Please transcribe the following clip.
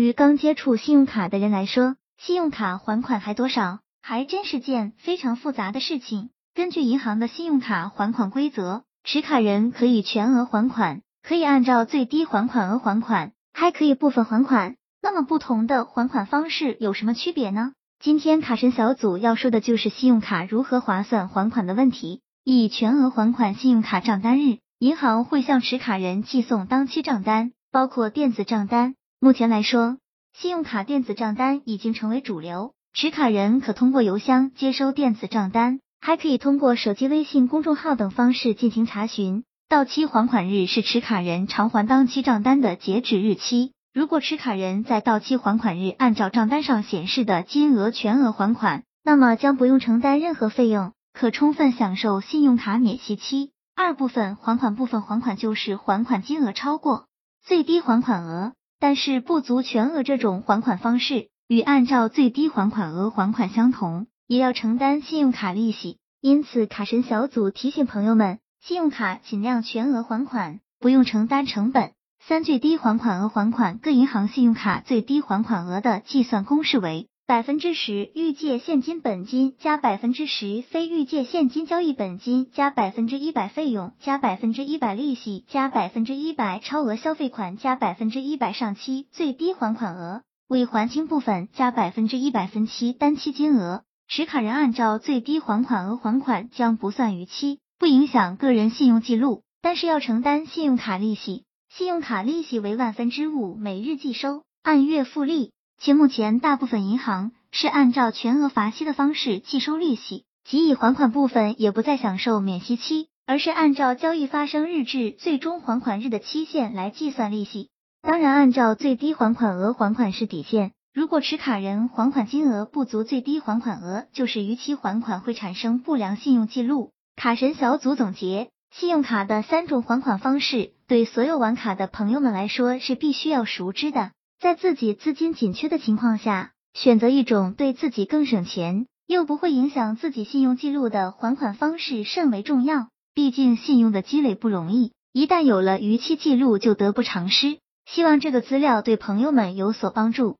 于刚接触信用卡的人来说，信用卡还款还多少，还真是件非常复杂的事情。根据银行的信用卡还款规则，持卡人可以全额还款，可以按照最低还款额还款，还可以部分还款。那么不同的还款方式有什么区别呢？今天卡神小组要说的就是信用卡如何划算还款的问题。以全额还款信用卡账单日，银行会向持卡人寄送当期账单，包括电子账单。目前来说，信用卡电子账单已经成为主流，持卡人可通过邮箱接收电子账单，还可以通过手机微信公众号等方式进行查询。到期还款日是持卡人偿还当期账单的截止日期。如果持卡人在到期还款日按照账单上显示的金额全额还款，那么将不用承担任何费用，可充分享受信用卡免息期。二部分还款部分还款就是还款金额超过最低还款额，但是不足全额这种还款方式，与按照最低还款额还款相同，也要承担信用卡利息。因此，卡神小组提醒朋友们，信用卡尽量全额还款，不用承担成本。三最低还款额还款，各银行信用卡最低还款额的计算公式为百分之十预借现金本金加百分之十非预借现金交易本金加百分之一百费用加百分之一百利息加百分之一百超额消费款加百分之一百上期最低还款额未还清部分加百分之一百分期单期金额，持卡人按照最低还款额还款将不算逾期，不影响个人信用记录，但是要承担信用卡利息。信用卡利息为万分之五，每日计收，按月复利。且目前大部分银行是按照全额罚息的方式计收利息，即已还款部分也不再享受免息期，而是按照交易发生日至最终还款日的期限来计算利息。当然，按照最低还款额还款是底线，如果持卡人还款金额不足最低还款额，就是逾期还款，会产生不良信用记录。卡神小组总结。信用卡的三种还款方式，对所有玩卡的朋友们来说是必须要熟知的。在自己资金紧缺的情况下，选择一种对自己更省钱，又不会影响自己信用记录的还款方式甚为重要。毕竟信用的积累不容易，一旦有了逾期记录就得不偿失。希望这个资料对朋友们有所帮助。